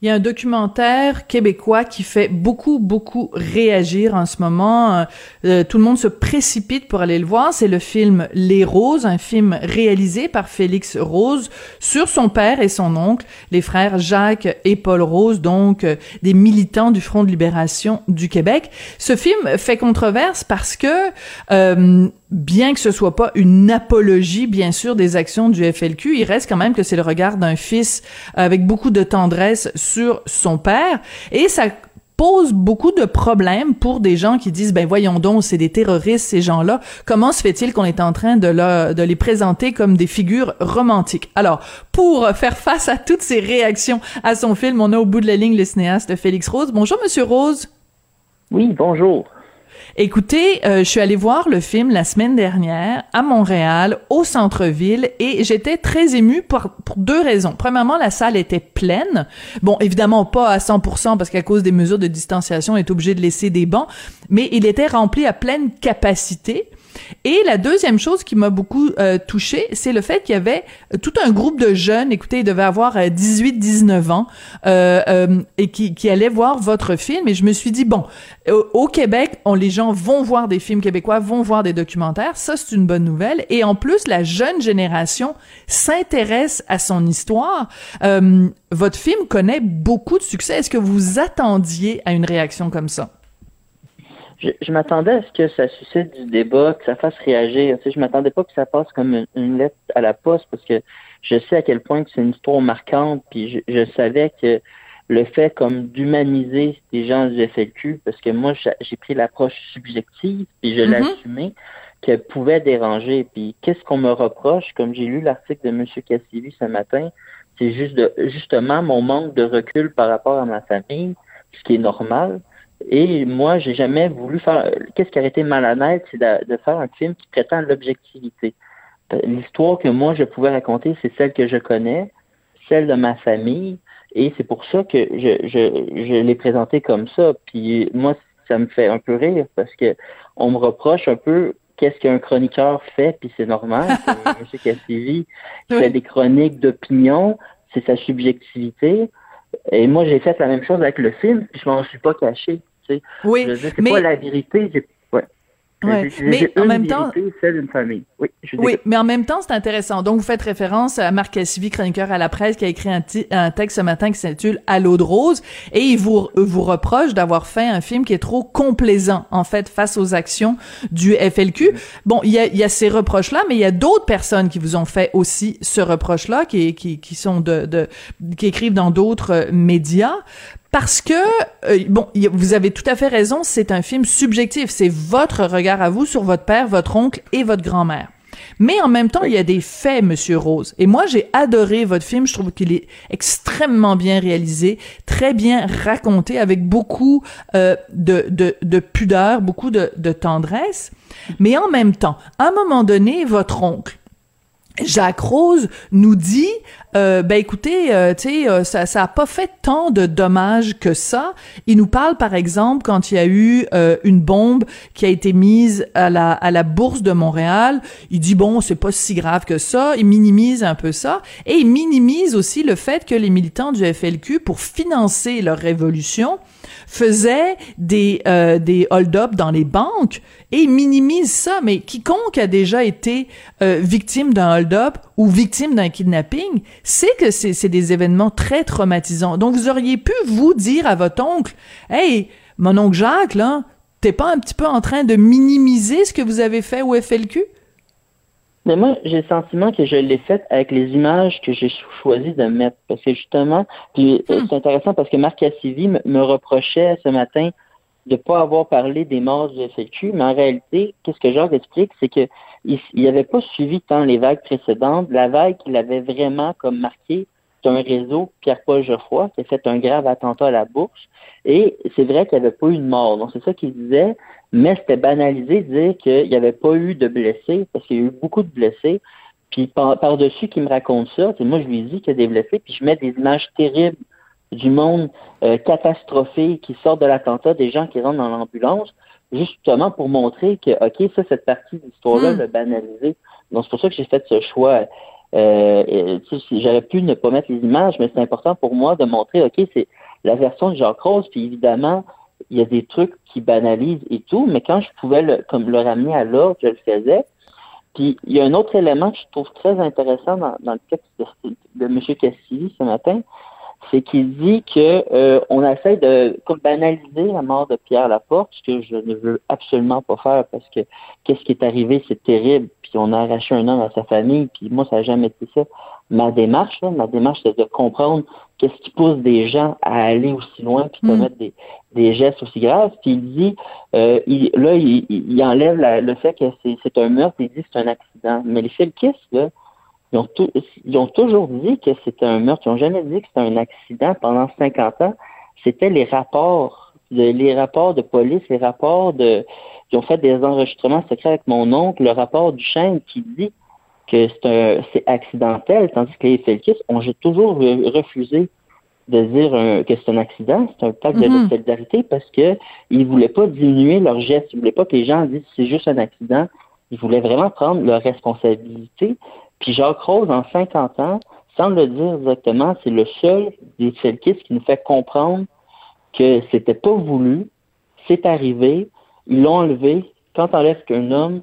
Il y a un documentaire québécois qui fait beaucoup, beaucoup réagir en ce moment. Euh, euh, tout le monde se précipite pour aller le voir. C'est le film Les Roses, un film réalisé par Félix Rose sur son père et son oncle, les frères Jacques et Paul Rose, donc euh, des militants du Front de libération du Québec. Ce film fait controverse parce que bien que ce soit pas une apologie, bien sûr, des actions du FLQ, il reste quand même que c'est le regard d'un fils avec beaucoup de tendresse sur son père, et ça pose beaucoup de problèmes pour des gens qui disent ben voyons donc c'est des terroristes ces gens-là. Comment se fait-il qu'on est en train de, de les présenter comme des figures romantiques? Alors pour faire face à toutes ces réactions à son film on a au bout de la ligne le cinéaste Félix Rose. Bonjour monsieur Rose. Oui bonjour Écoutez, euh, je suis allée voir le film la semaine dernière à Montréal, au centre-ville, et j'étais très émue pour, pour, deux raisons. Premièrement, la salle était pleine. Bon, évidemment pas à 100% parce qu'à cause des mesures de distanciation, on est obligé de laisser des bancs, mais il était rempli à pleine capacité. Et la deuxième chose qui m'a beaucoup euh, touchée, c'est le fait qu'il y avait euh, tout un groupe de jeunes, écoutez, ils devaient avoir 18-19 euh, ans, euh, euh, et qui, qui allaient voir votre film. Et je me suis dit, bon, au, Québec, les gens vont voir des films québécois, vont voir des documentaires. Ça, c'est une bonne nouvelle. Et en plus, la jeune génération s'intéresse à son histoire. votre film connaît beaucoup de succès. Est-ce que vous attendiez à une réaction comme ça? Je, m'attendais à ce que ça suscite du débat, que ça fasse réagir. Tu sais, je m'attendais pas que ça passe comme une, lettre à la poste parce que je sais à quel point que c'est une histoire marquante, puis je, savais que le fait comme d'humaniser des gens du FLQ, parce que moi j'ai pris l'approche subjective, puis je mm-hmm. l'assumais, qu'elle pouvait déranger. Puis qu'est-ce qu'on me reproche, comme j'ai lu l'article de M. Cassivi ce matin, c'est juste de, justement mon manque de recul par rapport à ma famille, ce qui est normal. Et moi, j'ai jamais voulu faire. Qu'est-ce qui aurait été malhonnête, c'est de, faire un film qui prétend l'objectivité. L'histoire que moi je pouvais raconter, c'est celle que je connais, celle de ma famille, et c'est pour ça que je, je, je l'ai présenté comme ça. Puis moi, ça me fait un peu rire parce que on me reproche un peu qu'est-ce qu'un chroniqueur fait, puis c'est normal. M. Cassivi qui fait des chroniques d'opinion, c'est sa subjectivité. Et moi, j'ai fait la même chose avec le film, puis je m'en suis pas caché. Oui, c'est pas la vérité. Ouais. mais en même temps, famille. Oui, oui mais en même temps, c'est intéressant. Donc, vous faites référence à Marc Cassivi, chroniqueur à la presse, qui a écrit un, un texte ce matin qui s'intitule À l'eau de rose, et il vous, vous reproche d'avoir fait un film qui est trop complaisant, en fait, face aux actions du FLQ. Bon, il y a, y a ces reproches-là, mais il y a d'autres personnes qui vous ont fait aussi ce reproche-là, qui, qui, qui sont de, de, qui écrivent dans d'autres médias parce que euh, bon, vous avez tout à fait raison, c'est un film subjectif, c'est votre regard à vous sur votre père, votre oncle et votre grand-mère. Mais en même temps, il y a des faits, Monsieur Rose. Et moi, j'ai adoré votre film. Je trouve qu'il est extrêmement bien réalisé, très bien raconté, avec beaucoup euh, de, de, de, pudeur, beaucoup de, de tendresse. Mais en même temps, à un moment donné, votre oncle, Jacques Rose nous dit euh, ben écoutez euh, tu sais euh, ça ça a pas fait tant de dommages que ça. Il nous parle par exemple quand il y a eu euh, une bombe qui a été mise à la à la bourse de Montréal. Il dit bon c'est pas si grave que ça. Il minimise un peu ça. Et il minimise aussi le fait que les militants du FLQ pour financer leur révolution faisaient des euh, des hold-up dans les banques et minimise ça. Mais quiconque a déjà été euh, victime d'un hold-up ou victime d'un kidnapping sait que c'est des événements très traumatisants. Donc vous auriez pu vous dire à votre oncle, hey, mon oncle Jacques, là, t'es pas un petit peu en train de minimiser ce que vous avez fait au FLQ? Mais moi, j'ai le sentiment que je l'ai fait avec les images que j'ai choisi de mettre. Parce que justement, puis euh, hmm. c'est intéressant parce que Marc Cassivi me reprochait ce matin de ne pas avoir parlé des morts du FLQ, mais en réalité, qu'est-ce que Jacques explique, c'est qu'il n'avait pas suivi tant les vagues précédentes. La vague qu'il avait vraiment comme marqué, c'est un réseau, Pierre-Paul Geoffroy, qui a fait un grave attentat à la bourse. Et c'est vrai qu'il n'y avait pas eu de mort. Donc, c'est ça qu'il disait, mais c'était banalisé de dire qu'il n'y avait pas eu de blessés, parce qu'il y a eu beaucoup de blessés. Puis par-dessus qu'il me raconte ça, moi je lui dis qu'il y a des blessés, puis je mets des images terribles du monde euh, catastrophé qui sort de l'attentat, des gens qui rentrent dans l'ambulance, justement pour montrer que, OK, ça, cette partie d'histoire-là, hmm. le banaliser. Donc, c'est pour ça que j'ai fait ce choix. Euh, J'aurais pu ne pas mettre les images, mais c'est important pour moi de montrer, OK, c'est la version de Jacques Rose, puis évidemment, il y a des trucs qui banalisent et tout, mais quand je pouvais le, comme le ramener à l'ordre, je le faisais. Puis il y a un autre élément que je trouve très intéressant dans, le texte de, de M. Cassidy ce matin, c'est qu'il dit que euh, on essaie de comme banaliser la mort de Pierre Laporte, ce que je ne veux absolument pas faire parce que qu'est-ce qui est arrivé, c'est terrible, puis on a arraché un homme à sa famille, puis moi ça n'a jamais été ça. Ma démarche, ma démarche, c'est de comprendre qu'est-ce qui pousse des gens à aller aussi loin puis commettre mm. des, des gestes aussi graves. Puis il dit, euh, il, là, il, il enlève le fait que c'est un meurtre, il dit que c'est un accident. Mais les Felkis, là, ils ont, ils ont toujours dit que c'était un meurtre. Ils n'ont jamais dit que c'était un accident pendant 50 ans. C'était les rapports, les rapports de police, les rapports de. Ils ont fait des enregistrements secrets avec mon oncle, le rapport du chêne qui dit que c'est accidentel, tandis que les Felkis ont toujours refusé de dire que c'est un accident, c'est un pacte de mm-hmm. solidarité parce que ils voulaient pas diminuer leurs gestes, ils voulaient pas que les gens disent c'est juste un accident, ils voulaient vraiment prendre leur responsabilité puis Jacques Rose, en 50 ans, sans le dire exactement, c'est le seul des Felkis qui nous fait comprendre que c'était pas voulu, c'est arrivé, ils l'ont enlevé. Quand t'enlèves qu'un homme,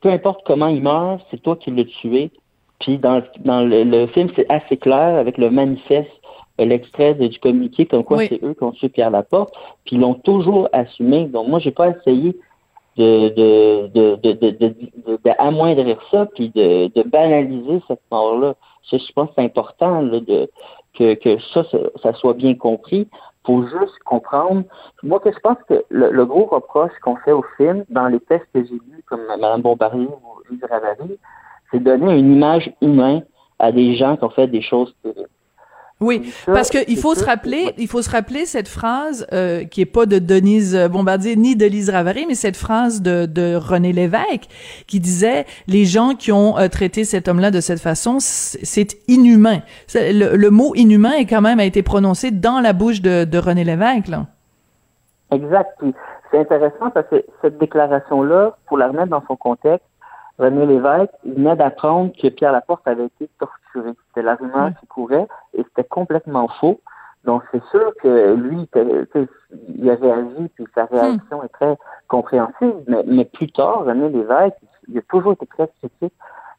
peu importe comment il meurt, c'est toi qui l'as tué. Puis dans, dans le, film, c'est assez clair avec le manifeste, euh, l'extrait du communiqué, comme quoi c'est eux qui ont tué Pierre Laporte. Puis ils l'ont toujours assumé. Donc moi, j'ai pas essayé de, de, de, de, ça, puis de, de banaliser cette mort-là. Je pense que c'est important là, de, que, que ça, ça, soit bien compris. faut juste comprendre. Moi, que je pense que le, gros reproche qu'on fait au film, dans les textes que j'ai lus, comme Mme Bombardier ou Lise Ravary, c'est donner une image humaine à des gens qui ont fait des choses terribles. Oui, parce qu'il faut se rappeler, il faut se rappeler cette phrase euh, qui est pas de Denise Bombardier ni de Lise Ravary, mais cette phrase de, de René Lévesque qui disait les gens qui ont euh, traité cet homme-là de cette façon, c'est inhumain. Le, mot inhumain est quand même a été prononcé dans la bouche de, de René Lévesque. Là. Exact. C'est intéressant parce que cette déclaration-là, pour la remettre dans son contexte, René Lévesque venait d'apprendre que Pierre Laporte avait été torturé. C'était la rumeur qui courait et c'était complètement faux. Donc c'est sûr que lui, il avait agi puis sa réaction est très compréhensible, mais, mais plus tard, René Lévesque, il a toujours été très critique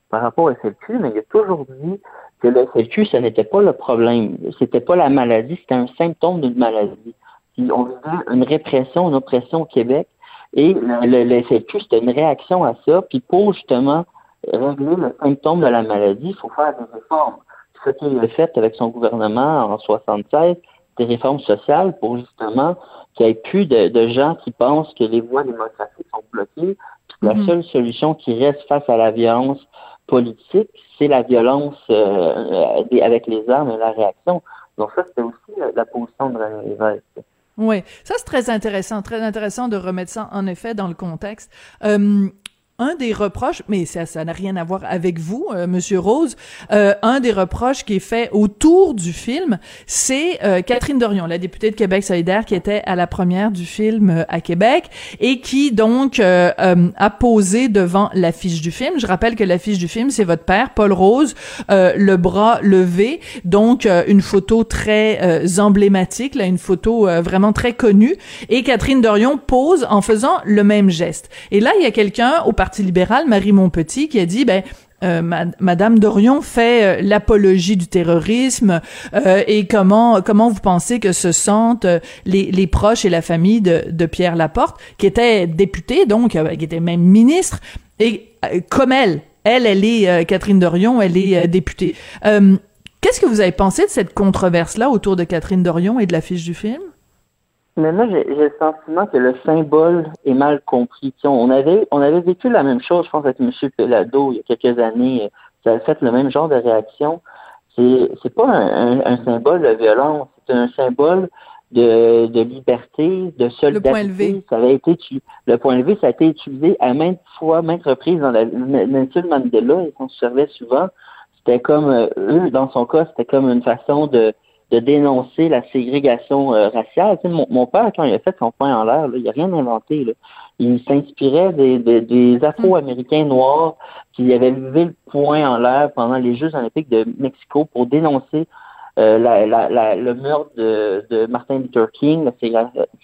par rapport au SLQ, mais il a toujours dit que le SLQ, ce n'était pas le problème. C'était pas la maladie, c'était un symptôme d'une maladie. on vivait une répression, une oppression au Québec et le, le c'était une réaction à ça. Puis pour justement régler le symptôme de la maladie, il faut faire des réformes. Ce qu'il a fait avec son gouvernement en 76, des réformes sociales pour justement qu'il n'y ait plus de, gens qui pensent que les voies démocratiques sont bloquées. La mm-hmm. seule solution qui reste face à la violence politique, c'est la violence euh, avec les armes et la réaction. Donc ça, c'était aussi la, position de René Lévesque. Oui, ça c'est très intéressant, très intéressant de remettre ça en effet dans le contexte. Euh, un des reproches, mais ça, ça n'a rien à voir avec vous, euh, Monsieur Rose. Euh, un des reproches qui est fait autour du film, c'est euh, Catherine Dorion, la députée de Québec solidaire, qui était à la première du film euh, à Québec et qui donc a posé devant l'affiche du film. Je rappelle que l'affiche du film, c'est votre père, Paul Rose, le bras levé, donc une photo très emblématique, là, une photo vraiment très connue. Et Catherine Dorion pose en faisant le même geste. Et là, il y a quelqu'un au libéral, Marie Montpetit, qui a dit, ben, euh, Madame Dorion fait euh, l'apologie du terrorisme euh, et comment comment vous pensez que se sentent les, les proches et la famille de, de Pierre Laporte qui était député donc qui était même ministre et comme elle elle elle est Catherine Dorion elle est députée. Qu'est-ce que vous avez pensé de cette controverse là autour de Catherine Dorion et de l'affiche du film? Mais moi, j'ai le sentiment que le symbole est mal compris. on avait, on avait vécu la même chose, je pense, avec M. Pelado il y a quelques années. Ça a fait le même genre de réaction. C'est, c'est pas un, symbole de violence, c'est un symbole de, de liberté, de solidarité. Le point levé. Ça avait été, le point levé, ça a été utilisé à maintes fois, maintes reprises dans la Nelson Mandela, et on se servait souvent. C'était comme, euh, eux, dans son cas, c'était comme une façon de, de dénoncer la ségrégation euh, raciale. mon, père, quand il a fait son point en l'air, il n'a rien inventé. Là. Il s'inspirait des, des, Afro-Américains noirs qui avaient levé le point en l'air pendant les Jeux olympiques de Mexico pour dénoncer euh, la, la, le meurtre de, de, Martin Luther King, la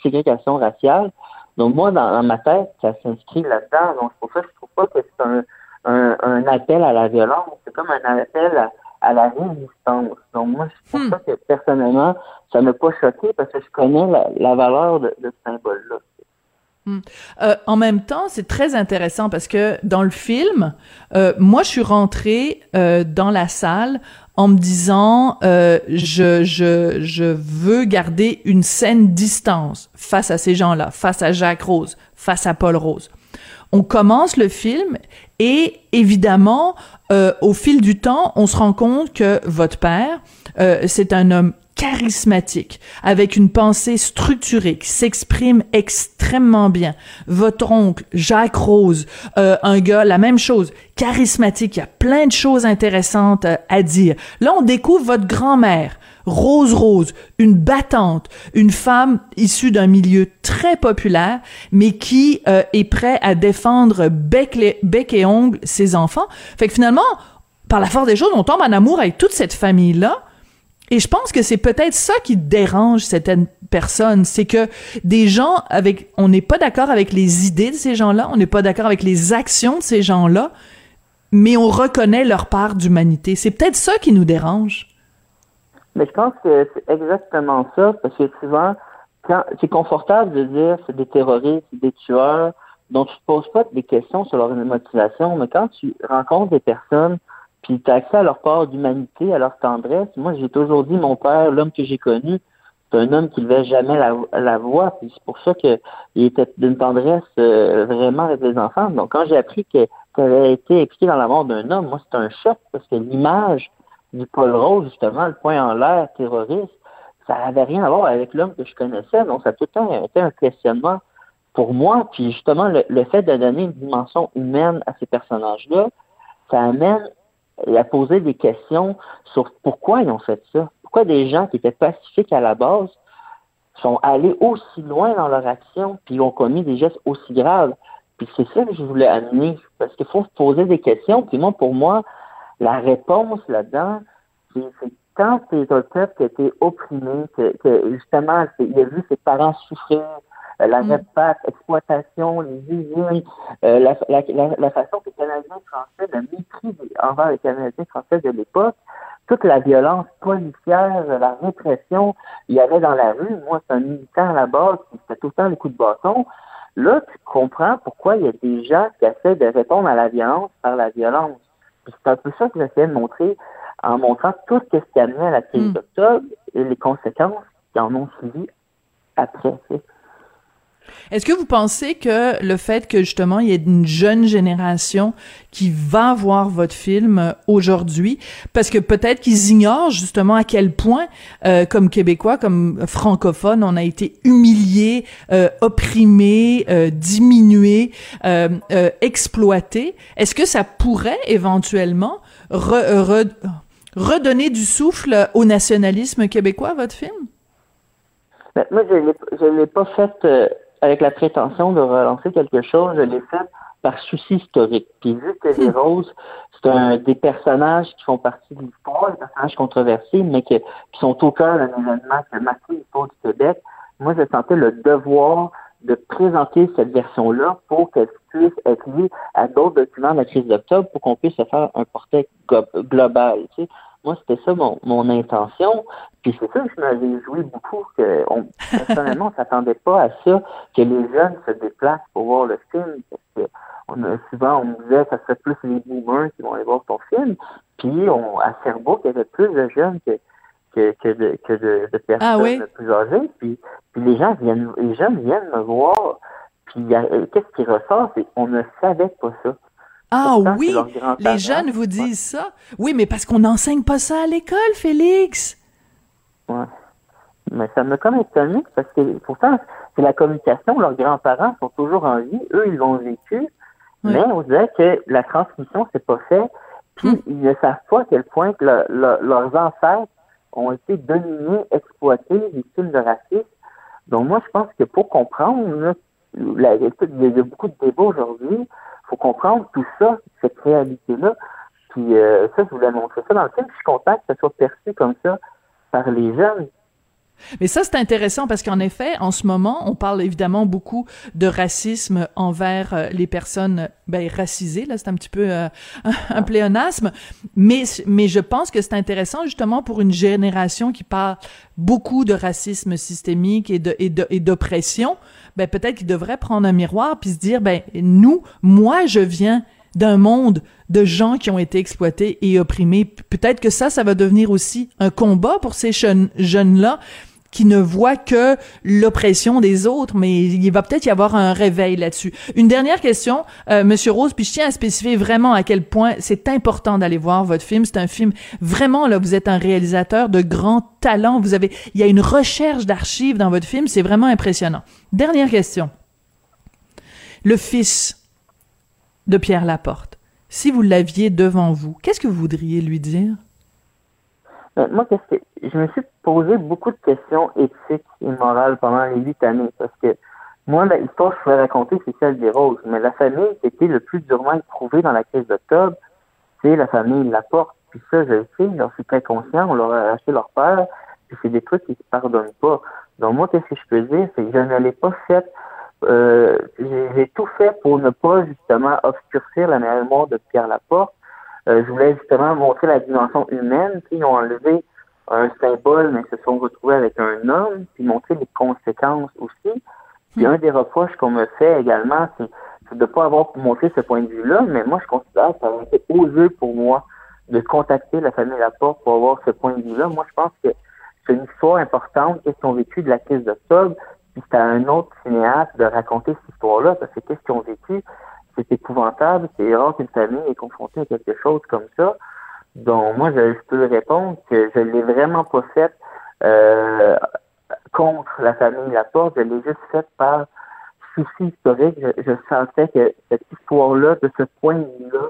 ségrégation raciale. Donc moi, dans, ma tête, ça s'inscrit là-dedans. Donc c'est pour ça que je trouve pas que c'est un, un, un, appel à la violence. C'est comme un appel à, à la résistance. Donc moi, c'est pour hmm. ça que personnellement, ça m'a pas choqué parce que je connais la, valeur de, ce symbole-là. Hmm. Euh, en même temps, c'est très intéressant parce que dans le film, euh, moi, je suis rentrée euh, dans la salle en me disant, je, je, je veux garder une saine distance face à ces gens-là, face à Jacques Rose, face à Paul Rose. On commence le film et évidemment, euh, au fil du temps, on se rend compte que votre père, euh, c'est un homme charismatique, avec une pensée structurée, qui s'exprime extrêmement bien. Votre oncle, Jacques Rose, euh, un gars, la même chose, charismatique, il y a plein de choses intéressantes à dire. Là, on découvre votre grand-mère, Rose Rose, une battante, une femme issue d'un milieu très populaire, mais qui euh, est prêt à défendre bec, et ongle ses enfants. Fait que finalement, par la force des choses, on tombe en amour avec toute cette famille-là. Et je pense que c'est peut-être ça qui dérange certaines personnes, c'est que des gens avec, on n'est pas d'accord avec les idées de ces gens-là, on n'est pas d'accord avec les actions de ces gens-là, mais on reconnaît leur part d'humanité. C'est peut-être ça qui nous dérange. Mais je pense que c'est exactement ça, parce que souvent, quand c'est confortable de dire c'est des terroristes, des tueurs, dont tu ne poses pas des questions sur leur motivation, mais quand tu rencontres des personnes, puis tu as accès à leur part d'humanité, à leur tendresse, moi j'ai toujours dit mon père, l'homme que j'ai connu, c'est un homme qui ne levait jamais la, la voix, puis c'est pour ça qu'il était d'une tendresse euh, vraiment avec les enfants. Donc quand j'ai appris qu'il avait été impliqué dans la mort d'un homme, moi c'était un choc, parce que l'image du Paul Rose, justement, le point en l'air terroriste, ça n'avait rien à voir avec l'homme que je connaissais. Donc, ça a tout le temps été un questionnement pour moi. Puis, justement, le, fait de donner une dimension humaine à ces personnages-là, ça amène à poser des questions sur pourquoi ils ont fait ça. Pourquoi des gens qui étaient pacifiques à la base sont allés aussi loin dans leur action, puis ont commis des gestes aussi graves. Puis c'est ça que je voulais amener, parce qu'il faut poser des questions. Puis moi, pour moi, la réponse là-dedans, c'est quand c'est un peuple qui a été opprimé, que, justement, il a vu ses parents souffrir, euh, la mm. exploitation, les usines, euh, la, façon que les Canadiens français, le mépris envers les Canadiens français de l'époque, toute la violence policière, la répression, il y avait dans la rue. Moi, c'est un militant à la base qui fait tout le temps les coups de bâton. Là, tu comprends pourquoi il y a des gens qui essaient de répondre à la violence par la violence. C'est un peu ça que j'essayais de montrer en montrant tout ce qui a amené à la crise hmm. d'octobre et les conséquences qui en ont suivi après. Est-ce que vous pensez que le fait que justement il y ait une jeune génération qui va voir votre film euh, aujourd'hui, parce que peut-être qu'ils ignorent justement à quel point, euh, comme Québécois, comme francophones, on a été humiliés, euh, opprimés, euh, euh, exploités. Est-ce que ça pourrait éventuellement redonner du souffle au nationalisme québécois, votre film? Ben, moi, je ne l'ai pas fait avec la prétention de relancer quelque chose, je l'ai fait par souci historique. Puis vu que les hmm. Roses, c'est un des personnages qui font partie de l'histoire, des personnages controversés, mais qui sont au cœur d'un événement qui a marqué l'histoire du Québec, moi, je sentais le devoir de présenter cette version-là pour qu'elle puisse être liée à d'autres documents de la crise d'octobre pour qu'on puisse se faire un portrait global. Tu sais. Moi, c'était ça mon, mon intention. Puis c'est ça que je m'avais joué beaucoup, que on, personnellement, on s'attendait pas à ça, que les jeunes se déplacent pour voir le film, parce que on a, souvent, on me disait que ça serait plus les boomers qui vont aller voir ton film. Puis on, à Sherbrooke, il y avait plus de jeunes que, que, que, de, que de, de ah personnes plus âgées. Puis, puis les gens viennent, les jeunes viennent me voir. Puis qu'est-ce qui ressort, c'est qu'on ne savait pas ça. Ah oui, les jeunes vous disent ça. Oui, mais parce qu'on n'enseigne pas ça à l'école, Félix. Ouais. Mais ça me comme étonné parce que pourtant, c'est la communication. Leurs grands-parents sont toujours en vie. Eux, ils l'ont vécu. Mais on dirait que la transmission, c'est pas fait. Puis, hmm. ils ne savent pas à quel point que leurs ancêtres ont été dominés, exploités, victimes de racisme. Donc moi, je pense que pour comprendre, il y a beaucoup de débats aujourd'hui, faut comprendre tout ça, cette réalité-là. Puis euh, ça, je voulais montrer ça dans le film. Je suis ça soit perçu comme ça par les jeunes. Mais ça, c'est intéressant parce qu'en effet, en ce moment, on parle évidemment beaucoup de racisme envers euh, les personnes ben, racisées. Là, c'est un petit peu euh, un pléonasme. Mais, mais je pense que c'est intéressant justement pour une génération qui parle beaucoup de racisme systémique et de, et d'oppression. Ben, peut-être qu'il devrait prendre un miroir puis se dire, ben, nous, moi, je viens d'un monde de gens qui ont été exploités et opprimés. Peut-être que ça, ça va devenir aussi un combat pour ces jeunes, jeunes-là qui ne voient que l'oppression des autres, mais il va peut-être y avoir un réveil là-dessus. Une dernière question, euh, Monsieur Rose, puis je tiens à spécifier vraiment à quel point c'est important d'aller voir votre film. C'est un film vraiment là, vous êtes un réalisateur de grand talent. Vous avez, il y a une recherche d'archives dans votre film, c'est vraiment impressionnant. Dernière question. Le fils de Pierre Laporte, si vous l'aviez devant vous, qu'est-ce que vous voudriez lui dire? Euh, moi, qu'est-ce que je me suis posé beaucoup de questions éthiques et morales pendant les huit années parce que moi, l'histoire que je voulais raconter, c'est celle des roses. Mais la famille qui était le plus durement éprouvée dans la crise d'octobre, c'est la famille Laporte. Puis ça, je le sais, j'en suis très conscient, on leur a acheté leur père, puis c'est des trucs qui ne se pardonnent pas. Donc moi, qu'est-ce que je peux dire, c'est que je ne l'ai pas fait euh, j'ai tout fait pour ne pas justement obscurcir la mémoire de Pierre Laporte. Euh, je voulais justement montrer la dimension humaine. Ils ont enlevé un symbole, mais se sont retrouvés avec un homme, puis montrer les conséquences aussi. Puis un des reproches qu'on me fait également, c'est de ne pas avoir montré ce point de vue-là, mais moi je considère que ça aurait été osé pour moi de contacter la famille Laporte pour avoir ce point de vue-là. Moi je pense que c'est une histoire importante, qu'est-ce qu'ils ont vécu de la crise d'octobre, puis c'était à un autre cinéaste de raconter cette histoire-là, parce que qu'est-ce qu'ils ont vécu, c'est épouvantable, c'est rare qu'une famille est confrontée à quelque chose comme ça. Donc moi, je, peux répondre que je l'ai vraiment pas fait euh, contre la famille Laporte, je l'ai juste fait par souci historique. Je, sentais que cette histoire-là, de ce point de vue-là,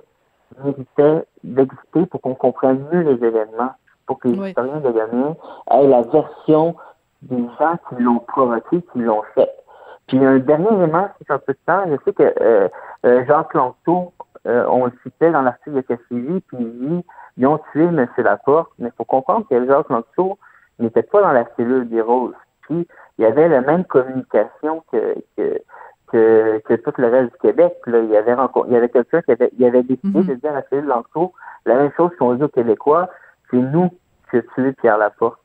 méritait d'exister pour qu'on comprenne mieux les événements, pour que les historiens de aient la version des gens qui l'ont provoqué, qui l'ont fait. Puis un dernier élément, c'est un peu de temps, je sais que euh, euh Jacques Lanto, euh, on le citait dans l'article de Cassidy, puis il dit ils ont tué M. Laporte, mais il faut comprendre que Jacques Lanto n'était pas dans la cellule des Roses. Puis il y avait la même communication que, que que, que, tout le reste du Québec. Là, il y avait il y avait quelqu'un qui avait, il avait décidé mm-hmm. de dire à la cellule Lanto la même chose qu'on dit aux Québécois, c'est nous qui avons tué Pierre Laporte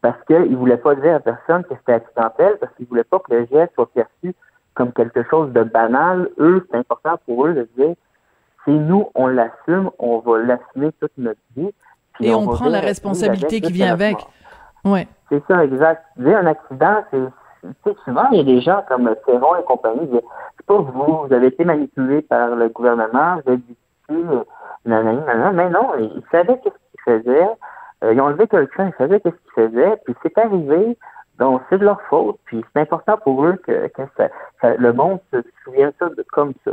parce qu'ils ne voulaient pas dire à personne que c'était accidentel, parce qu'ils ne voulaient pas que le geste soit perçu comme quelque chose de banal. Eux, c'est important pour eux de dire, c'est nous, on l'assume, on va l'assumer toute notre vie. Et on, prend la responsabilité qui vient avec. Ouais. C'est ça, exact. Dire un accident, c'est souvent, il y a des gens comme Ferron et compagnie, c'est pas vous, vous avez été manipulé par le gouvernement, vous êtes ici, nanana, mais non, ils savaient ce qu'ils faisaient, euh, ils ont enlevé quelqu'un, ils savaient qu'est-ce qu'ils faisaient, puis c'est arrivé, donc c'est de leur faute, puis c'est important pour eux que, le monde se souvienne ça de, comme ça.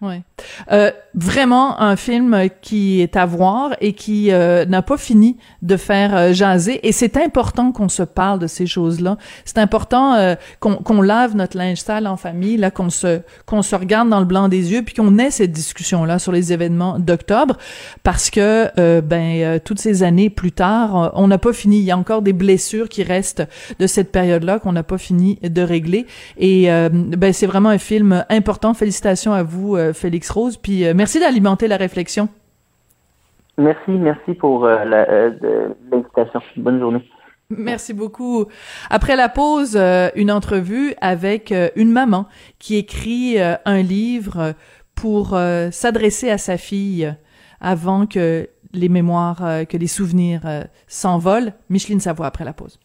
Oui. Euh, vraiment un film qui est à voir et qui euh, n'a pas fini de faire euh, jaser. Et c'est important qu'on se parle de ces choses-là. C'est important euh, qu'on lave notre linge sale en famille, là, qu'on se qu'on se regarde dans le blanc des yeux, puis qu'on ait cette discussion-là sur les événements d'octobre, parce que ben toutes ces années plus tard, on n'a pas fini. Il y a encore des blessures qui restent de cette période-là qu'on n'a pas fini de régler. Et ben c'est vraiment un film important. Félicitations à vous euh, Félix Rose. Puis euh, merci d'alimenter la réflexion. Merci, merci pour euh, l'invitation. Bonne journée. Merci beaucoup. Après la pause, une entrevue avec une maman qui écrit un livre pour s'adresser à sa fille avant que les mémoires, que les souvenirs s'envolent. Micheline Savoie après la pause.